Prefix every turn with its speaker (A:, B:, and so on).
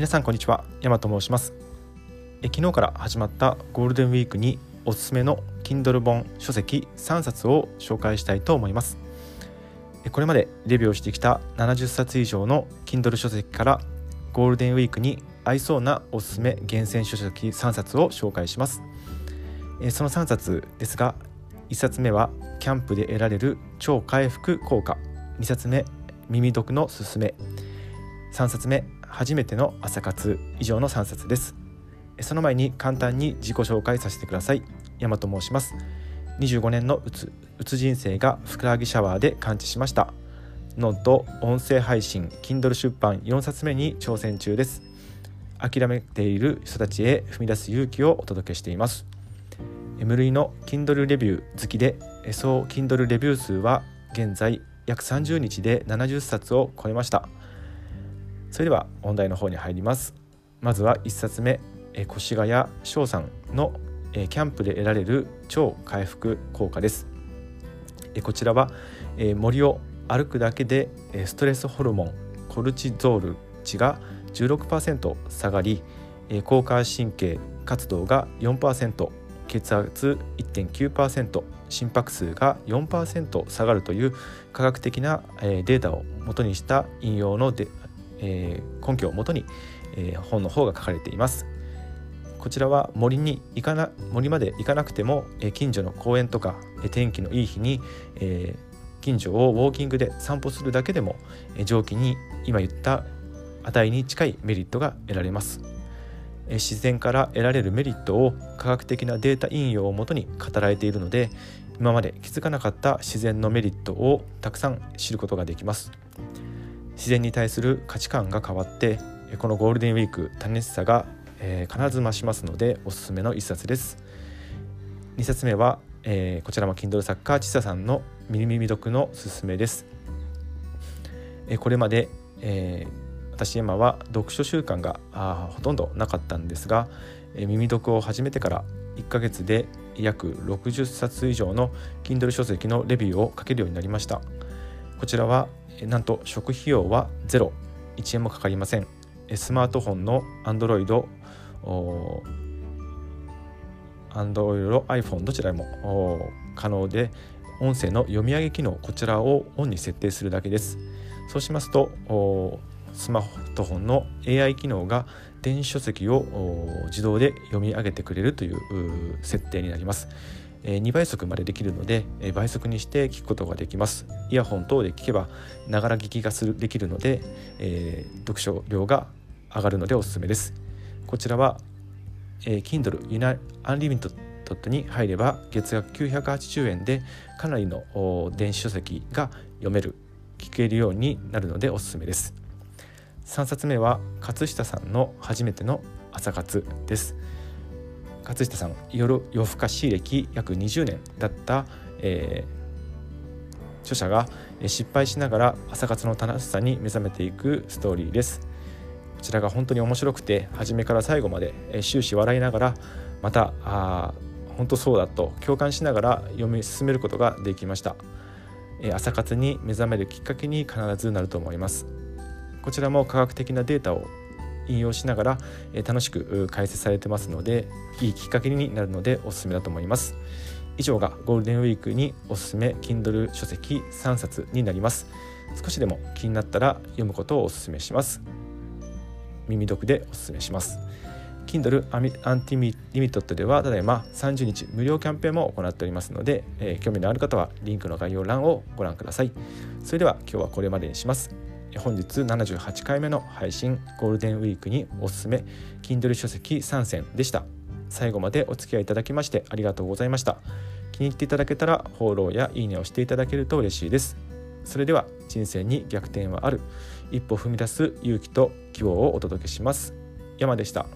A: 皆さんこんにちは。山と申します。え昨日から始まったゴールデンウィークにおすすめの Kindle 本書籍3冊を紹介したいと思います。これまでレビューをしてきた70冊以上の Kindle 書籍からゴールデンウィークに合いそうなおすすめ厳選書籍3冊を紹介します。その3冊ですが1冊目はキャンプで得られる超回復効果。2冊目耳読のすすめ。3冊目初めての朝活以上の3冊です。その前に簡単に自己紹介させてください。山と申します。25年のうつうつ人生がふくらはぎシャワーで完治しました。ノンと音声配信 Kindle 出版4冊目に挑戦中です。諦めている人たちへ踏み出す勇気をお届けしています。無類の Kindle レビュー好きで総 Kindle レビュー数は現在約30日で70冊を超えました。それでは本題の方に入ります。まずは1冊目越谷翔さんのキャンプで得られる超回復効果です。こちらは森を歩くだけでストレスホルモンコルチゾール値が16%下がり交感神経活動が4%血圧1.9%心拍数が4%下がるという科学的なデータを元にした引用ので、え根拠をもとに、え本の方が書かれています。こちらは森に行かな森まで行かなくても、え近所の公園とか、え天気のいい日に、え近所をウォーキングで散歩するだけでも、え上記に今言った値に近いメリットが得られます。自然から得られるメリットを科学的なデータ引用をもとに語られているので今まで気づかなかった自然のメリットをたくさん知ることができます自然に対する価値観が変わってこのゴールデンウィーク楽しさが、えー、必ず増しますのでおすすめの一冊です。2冊目は、えー、こちらも Kindle 作家ちささんのミリミミ読のすすめです、えー、これまで、えー私今は読書習慣があほとんどなかったんですが、え耳読を始めてから1ヶ月で約60冊以上の Kindle 書籍のレビューを書けるようになりました。こちらはなんと初期費用はゼロ。1円もかかりません。スマートフォンの Android Android、iPhone どちらも可能で音声の読み上げ機能こちらをオンに設定するだけです。そうしますとスマートフォンの AI 機能が電子書籍を自動で読み上げてくれるという設定になります。2倍速までできるので倍速にして聞くことができます。イヤホン等で聞けばながら聞きがするできるので、えー、読書量が上がるのでおすすめです。こちらは、えー、Kindle Unlimited に入れば月額980円でかなりの電子書籍が読める聞けるようになるのでおすすめです。3冊目は勝下さんの初めての朝活です。勝下さん夜夜更かし歴約20年だった、えー、著者が失敗しながら朝活の楽しさに目覚めていくストーリーです。こちらが本当に面白くて初めから最後までえ終始笑いながらまたあ本当そうだと共感しながら読み進めることができました。え朝活に目覚めるきっかけに必ずなると思います。こちらも科学的なデータを引用しながら楽しく解説されてますのでいいきっかけになるのでおすすめだと思います。以上がゴールデンウィークにおすすめ Kindle 書籍3冊になります。少しでも気になったら読むことをおすすめします。耳読でおすすめします。Kindle アンティリミットではただいま30日無料キャンペーンも行っておりますので、えー、興味のある方はリンクの概要欄をご覧ください。それでは今日はこれまでにします。本日78回目の配信ゴールデンウィークにおすすめ Kindle 書籍3選でした。最後までお付き合いいただきましてありがとうございました。気に入っていただけたらフォローやいいねをしていただけると嬉しいです。それでは人生に逆転はある。一歩踏み出す勇気と希望をお届けします。山でした。